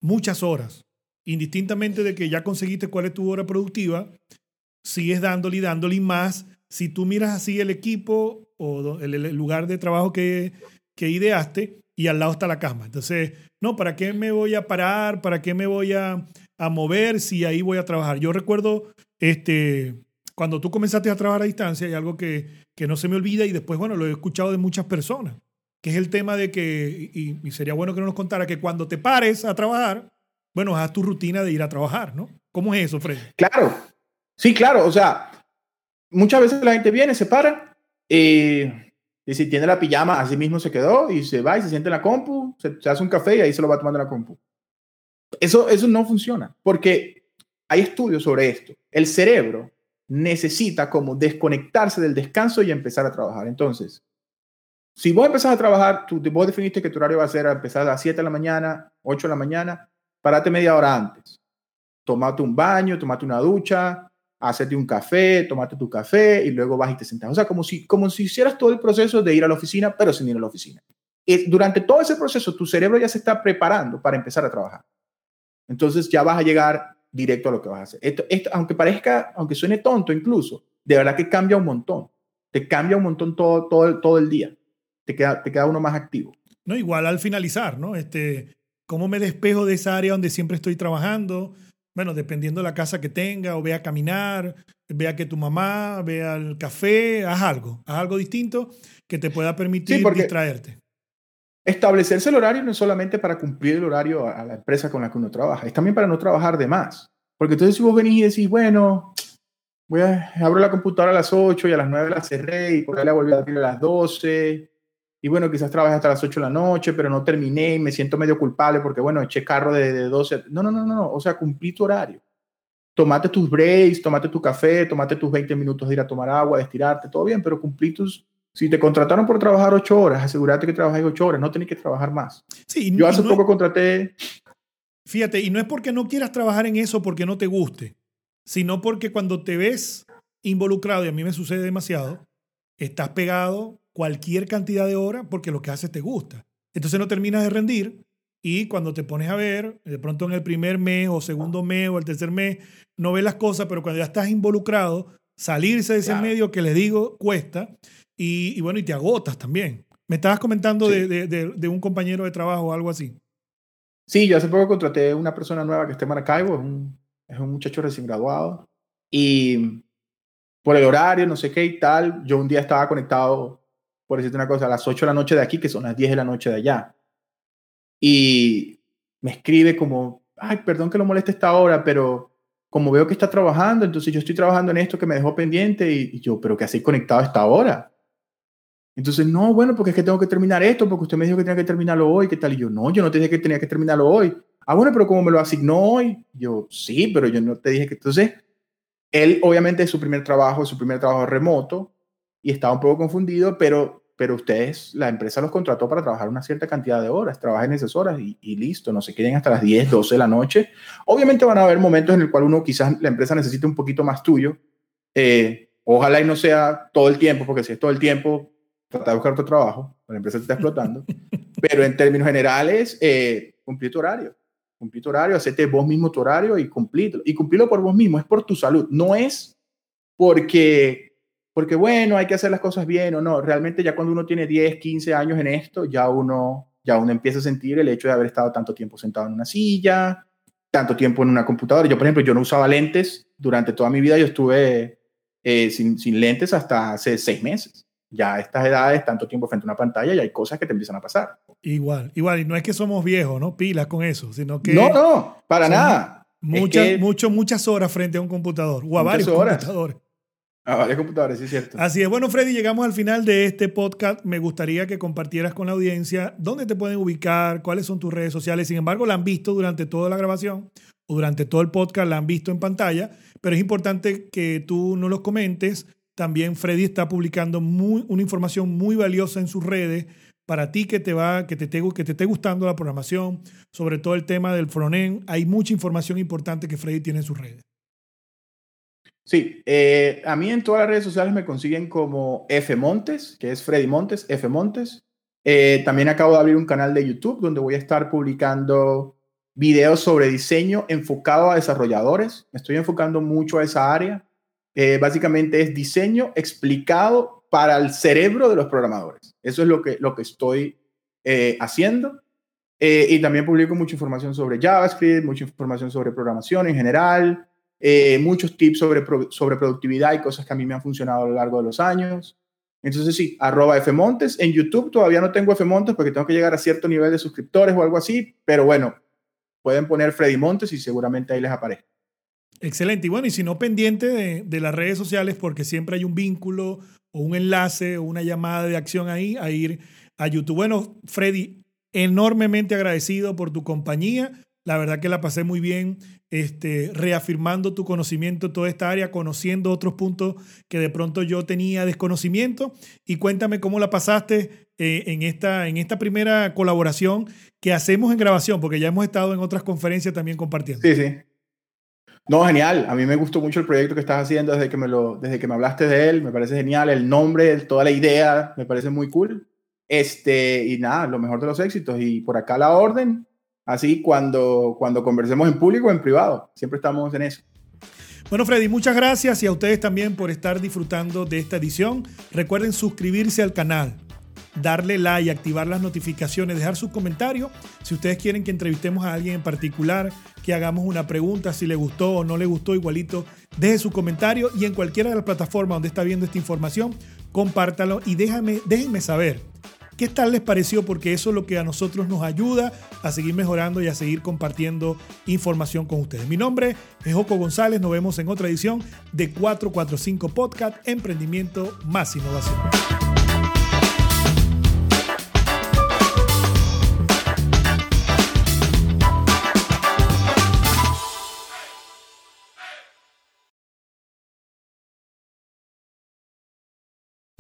muchas horas. Indistintamente de que ya conseguiste cuál es tu hora productiva, sigues dándole y dándole más. Si tú miras así el equipo o el, lugar de trabajo que, que ideaste y al lado está la cama. Entonces, no, ¿para qué me voy a parar? ¿Para qué me voy a, a mover si ahí voy a trabajar? Yo recuerdo este, cuando tú comenzaste a trabajar a distancia, hay algo que, que no se me olvida y después, bueno, lo he escuchado de muchas personas, que es el tema de que, y, sería bueno que nos contara, que cuando te pares a trabajar, bueno, haz tu rutina de ir a trabajar, ¿no? ¿Cómo es eso, Fred? Claro, sí, claro, o sea, muchas veces la gente viene, se para, eh, y si tiene la pijama, así mismo se quedó y se va y se siente en la compu, se, hace un café y ahí se lo va tomando en la compu. Eso, eso no funciona, porque hay estudios sobre esto. El cerebro necesita como desconectarse del descanso y empezar a trabajar. Entonces, si vos empezás a trabajar, tú, vos definiste que tu horario va a ser a empezar a las 7 de la mañana, 8 de la mañana, parate media hora antes. Tomate un baño, tomate una ducha, hacete un café, tomate tu café y luego vas y te sentás. O sea, como si, como si hicieras todo el proceso de ir a la oficina, pero sin ir a la oficina. Y durante todo ese proceso, tu cerebro ya se está preparando para empezar a trabajar. Entonces ya vas a llegar directo a lo que vas a hacer. Esto, esto, aunque parezca, aunque suene tonto incluso, de verdad que cambia un montón. Te cambia un montón todo, todo, todo el día. Te queda, te queda uno más activo. No, igual al finalizar, ¿no? Este, ¿Cómo me despejo de esa área donde siempre estoy trabajando? bueno, dependiendo de la casa que tenga, o vea a caminar, vea que tu mamá, vea el café, haz algo, haz algo distinto que te pueda permitir distraerte. Establecerse el horario no es solamente para cumplir el horario a la empresa con la que uno trabaja, es también para no trabajar de más. Porque entonces si vos venís y decís, bueno, voy a, abro la computadora a las 8 y a las 9 la cerré y por ahí la volví a abrir a las 12. Y bueno, quizás trabajé hasta las 8 de la noche, pero no terminé y me siento medio culpable porque, bueno, eché carro de, de 12. No, no, no, no, o sea, cumplí tu horario. Tomate tus breaks, tomate tu café, tomate tus 20 minutos de ir a tomar agua, de estirarte, todo bien, pero cumplí tus... Si te contrataron por trabajar 8 horas, asegúrate que trabajes 8 horas, no tenés que trabajar más. Sí, Yo hace poco contraté Fíjate, y no es porque no quieras trabajar en eso porque no te guste, sino porque cuando te ves involucrado, y a mí me sucede demasiado, estás pegado cualquier cantidad de horas porque lo que haces te gusta. Entonces no terminas de rendir y cuando te pones a ver, de pronto en el primer mes o segundo mes o el tercer mes, no ves las cosas, pero cuando ya estás involucrado, salirse de ese medio que les digo cuesta y, bueno, y te agotas también. Me estabas comentando de, de, un compañero de trabajo o algo así. Sí, yo hace poco contraté una persona nueva que está en Maracaibo, es un, es un muchacho recién graduado. Y por el horario, no sé qué y tal, yo un día estaba conectado, por decirte una cosa, a las 8 de la noche de aquí, que son las 10 de la noche de allá. Y me escribe como, ay, perdón que lo moleste esta hora, pero como veo que está trabajando, entonces yo estoy trabajando en esto que me dejó pendiente y, y yo, pero que así conectado esta hora. Entonces, no, bueno, porque es que tengo que terminar esto, porque usted me dijo que tenía que terminarlo hoy, ¿qué tal? Y yo, no, yo no te dije que tenía que terminarlo hoy. Ah, bueno, pero como me lo asignó hoy, yo, sí, pero yo no te dije que entonces, él obviamente es su primer trabajo, su primer trabajo remoto y estaba un poco confundido, pero, pero ustedes, la empresa los contrató para trabajar una cierta cantidad de horas, trabajen esas horas y, y listo, no se queden hasta las 10, 12 de la noche. Obviamente van a haber momentos en el cual uno quizás la empresa necesite un poquito más tuyo. Eh, ojalá y no sea todo el tiempo, porque si es todo el tiempo, trata de buscar otro trabajo, la empresa te está explotando, (laughs) pero en términos generales, eh, cumplir tu horario, cumplir tu horario, hacerte vos mismo tu horario y cumplirlo, y cumplirlo por vos mismo, es por tu salud, no es porque, porque bueno, hay que hacer las cosas bien o no, realmente ya cuando uno tiene 10, 15 años en esto, ya uno, ya uno empieza a sentir el hecho de haber estado tanto tiempo sentado en una silla, tanto tiempo en una computadora. Yo, por ejemplo, yo no usaba lentes durante toda mi vida, yo estuve eh, sin, sin lentes hasta hace seis meses ya a estas edades, tanto tiempo frente a una pantalla, y hay cosas que te empiezan a pasar. Igual, igual, y no es que somos viejos, ¿no? Pilas con eso, sino que... No, no, para nada. Muchas, muchas horas frente a un computador, o a varios computadores. A varios computadores, sí es cierto. Así es. Bueno, Freddy, llegamos al final de este podcast. Me gustaría que compartieras con la audiencia dónde te pueden ubicar, cuáles son tus redes sociales. Sin embargo, la han visto durante toda la grabación o durante todo el podcast, la han visto en pantalla, pero es importante que tú no los comentes también Freddy está publicando muy, una información muy valiosa en sus redes para ti que te va, que te, que te esté gustando la programación, sobre todo el tema del frontend. Hay mucha información importante que Freddy tiene en sus redes. Sí, eh, a mí en todas las redes sociales me consiguen como F Montes, que es Freddy Montes, F Montes. Eh, también acabo de abrir un canal de YouTube donde voy a estar publicando videos sobre diseño enfocado a desarrolladores. Me estoy enfocando mucho a esa área. Eh, básicamente es diseño explicado para el cerebro de los programadores. Eso es lo que, lo que estoy eh, haciendo. Y también publico mucha información sobre JavaScript, mucha información sobre programación en general, muchos tips sobre, sobre productividad y cosas que a mí me han funcionado a lo largo de los años. Entonces sí, arroba Fmontes. En YouTube todavía no tengo Fmontes porque tengo que llegar a cierto nivel de suscriptores o algo así, pero bueno, pueden poner Freddy Montes y seguramente ahí les aparece. Excelente. Y bueno, y si no pendiente de, las redes sociales, porque siempre hay un vínculo o un enlace o una llamada de acción ahí, a ir a YouTube. Bueno, Freddy, enormemente agradecido por tu compañía. La verdad que la pasé muy bien, este, reafirmando tu conocimiento en toda esta área, conociendo otros puntos que de pronto yo tenía desconocimiento. Y cuéntame cómo la pasaste eh, en, esta, en esta primera colaboración que hacemos en grabación, porque ya hemos estado en otras conferencias también compartiendo. Sí, sí. No, genial. A mí me gustó mucho el proyecto que estás haciendo desde que me, lo, desde que me hablaste de él. Me parece genial. El nombre, toda la idea, me parece muy cool. Este, y nada, lo mejor de los éxitos. Y por acá la orden. Así cuando, cuando conversemos en público o en privado. Siempre estamos en eso. Bueno, Freddy, muchas gracias y a ustedes también por estar disfrutando de esta edición. Recuerden suscribirse al canal, darle like, activar las notificaciones, dejar sus comentarios. Si ustedes quieren que entrevistemos a alguien en particular, que hagamos una pregunta, si le gustó o no le gustó, igualito, deje su comentario y en cualquiera de las plataformas donde está viendo esta información, compártalo y déjame, déjenme saber ¿Qué tal les pareció? Porque eso es lo que a nosotros nos ayuda a seguir mejorando y a seguir compartiendo información con ustedes. Mi nombre es Joco González. Nos vemos en otra edición de 445 Podcast, Emprendimiento más Innovación.